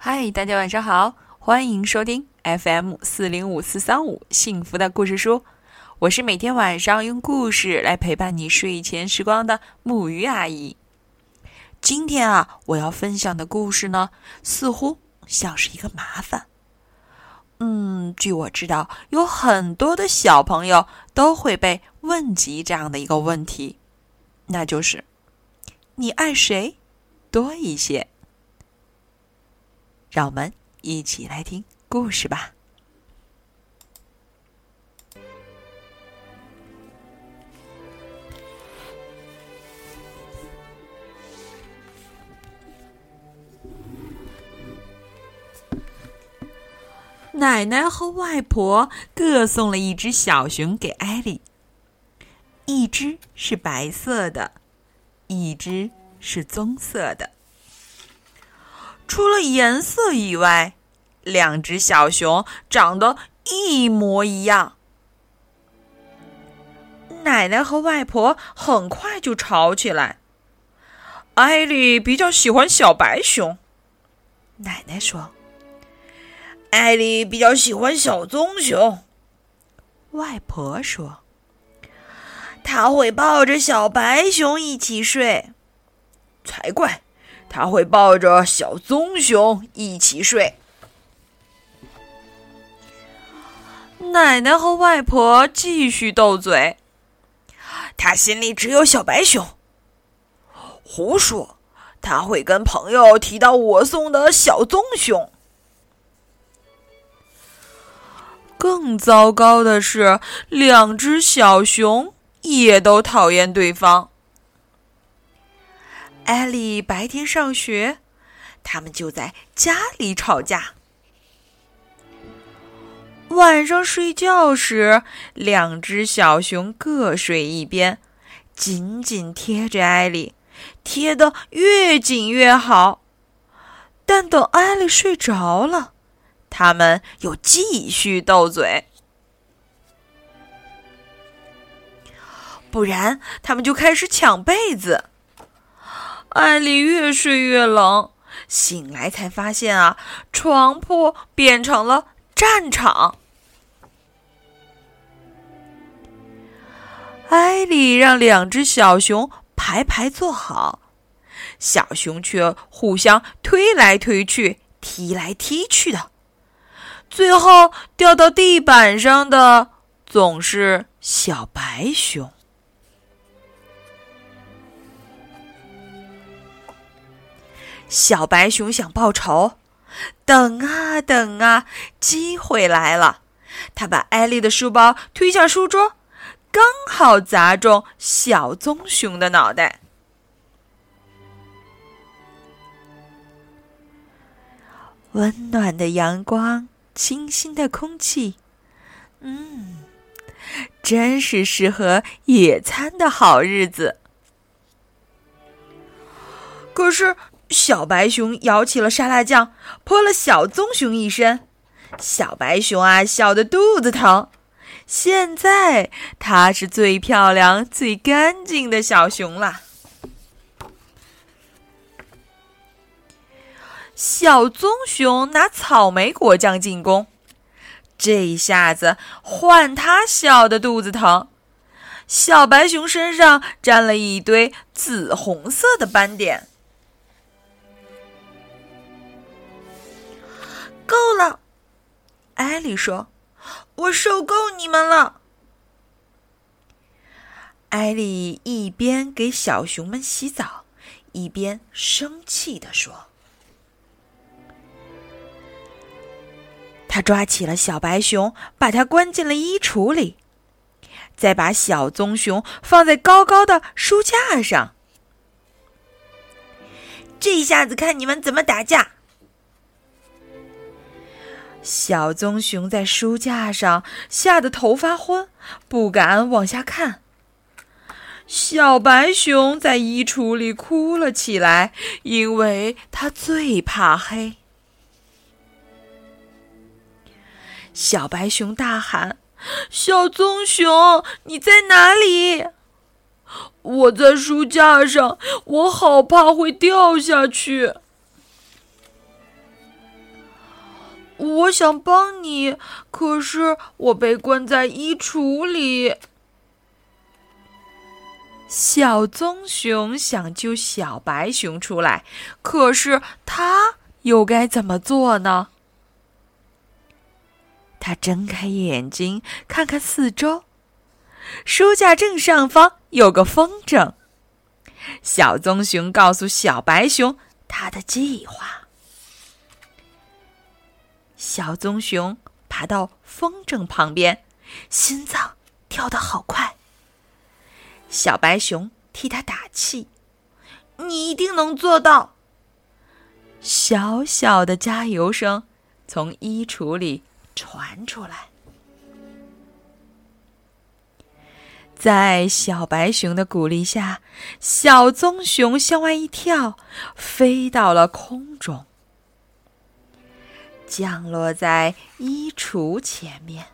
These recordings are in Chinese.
嗨，大家晚上好，欢迎收听 FM 四零五四三五幸福的故事书。我是每天晚上用故事来陪伴你睡前时光的木鱼阿姨。今天啊，我要分享的故事呢，似乎像是一个麻烦。嗯，据我知道，有很多的小朋友都会被问及这样的一个问题，那就是你爱谁多一些？让我们一起来听故事吧。奶奶和外婆各送了一只小熊给艾莉，一只是白色的，一只是棕色的。除了颜色以外，两只小熊长得一模一样。奶奶和外婆很快就吵起来。艾莉比较喜欢小白熊，奶奶说。艾莉比较喜欢小棕熊，外婆说：“她会抱着小白熊一起睡。”才怪，他会抱着小棕熊一起睡。奶奶和外婆继续斗嘴。她心里只有小白熊。胡说，他会跟朋友提到我送的小棕熊。更糟糕的是，两只小熊也都讨厌对方。艾莉白天上学，他们就在家里吵架；晚上睡觉时，两只小熊各睡一边，紧紧贴着艾莉，贴得越紧越好。但等艾莉睡着了，他们又继续斗嘴，不然他们就开始抢被子。艾丽越睡越冷，醒来才发现啊，床铺变成了战场。艾丽让两只小熊排排坐好，小熊却互相推来推去、踢来踢去的。最后掉到地板上的总是小白熊。小白熊想报仇，等啊等啊，机会来了！他把艾丽的书包推向书桌，刚好砸中小棕熊的脑袋。温暖的阳光。清新的空气，嗯，真是适合野餐的好日子。可是，小白熊舀起了沙拉酱，泼了小棕熊一身。小白熊啊，笑得肚子疼。现在，它是最漂亮、最干净的小熊了。小棕熊拿草莓果酱进攻，这一下子换它笑得肚子疼。小白熊身上沾了一堆紫红色的斑点。够了，艾莉说：“我受够你们了。”艾莉一边给小熊们洗澡，一边生气地说。他抓起了小白熊，把它关进了衣橱里，再把小棕熊放在高高的书架上。这下子看你们怎么打架！小棕熊在书架上吓得头发昏，不敢往下看。小白熊在衣橱里哭了起来，因为它最怕黑。小白熊大喊：“小棕熊，你在哪里？”“我在书架上，我好怕会掉下去。”我想帮你，可是我被关在衣橱里。小棕熊想救小白熊出来，可是他又该怎么做呢？他睁开眼睛，看看四周，书架正上方有个风筝。小棕熊告诉小白熊他的计划。小棕熊爬到风筝旁边，心脏跳得好快。小白熊替他打气：“你一定能做到！”小小的加油声从衣橱里传出来。在小白熊的鼓励下，小棕熊向外一跳，飞到了空中。降落在衣橱前面，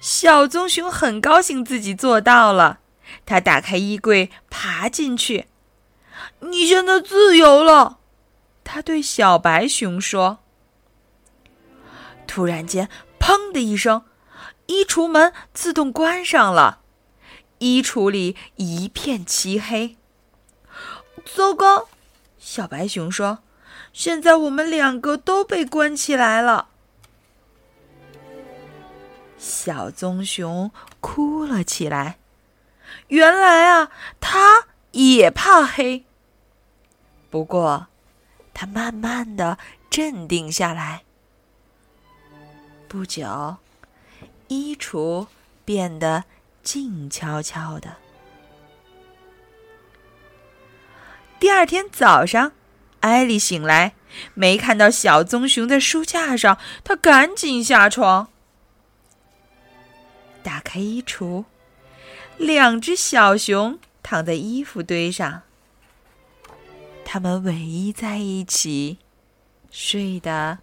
小棕熊很高兴自己做到了。他打开衣柜，爬进去。你现在自由了，他对小白熊说。突然间，砰的一声，衣橱门自动关上了，衣橱里一片漆黑。糟糕！小白熊说：“现在我们两个都被关起来了。”小棕熊哭了起来。原来啊，他也怕黑。不过，他慢慢的镇定下来。不久，衣橱变得静悄悄的。第二天早上，艾莉醒来，没看到小棕熊在书架上，她赶紧下床，打开衣橱，两只小熊躺在衣服堆上，它们偎依在一起，睡得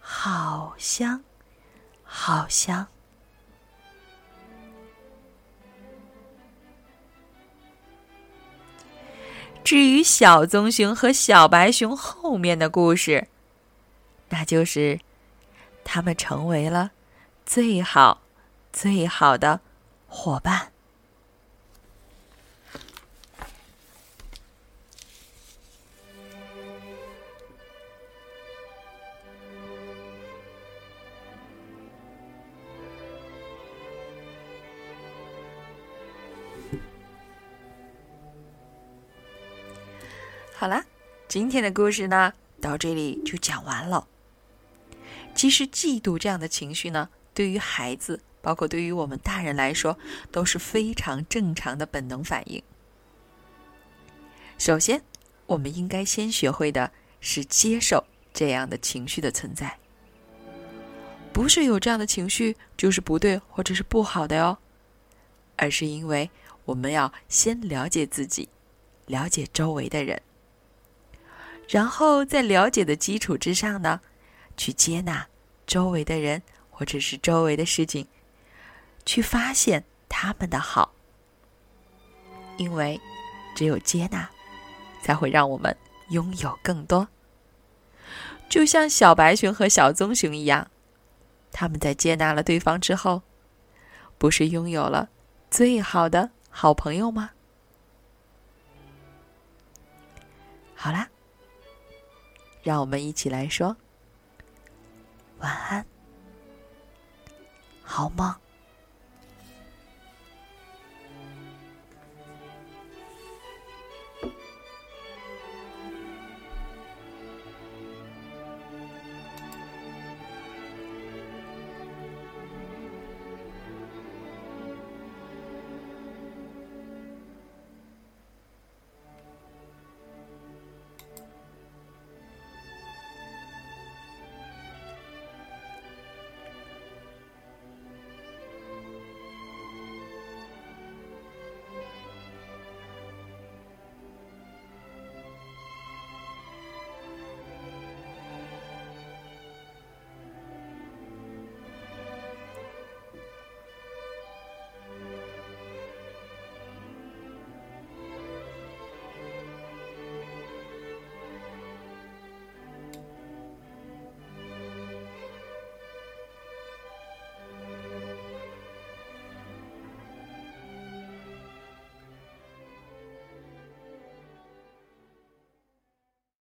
好香，好香。至于小棕熊和小白熊后面的故事，那就是他们成为了最好、最好的伙伴。今天的故事呢，到这里就讲完了。其实，嫉妒这样的情绪呢，对于孩子，包括对于我们大人来说，都是非常正常的本能反应。首先，我们应该先学会的是接受这样的情绪的存在。不是有这样的情绪就是不对或者是不好的哟，而是因为我们要先了解自己，了解周围的人。然后在了解的基础之上呢，去接纳周围的人或者是周围的事情，去发现他们的好。因为只有接纳，才会让我们拥有更多。就像小白熊和小棕熊一样，他们在接纳了对方之后，不是拥有了最好的好朋友吗？好啦。让我们一起来说晚安，好梦。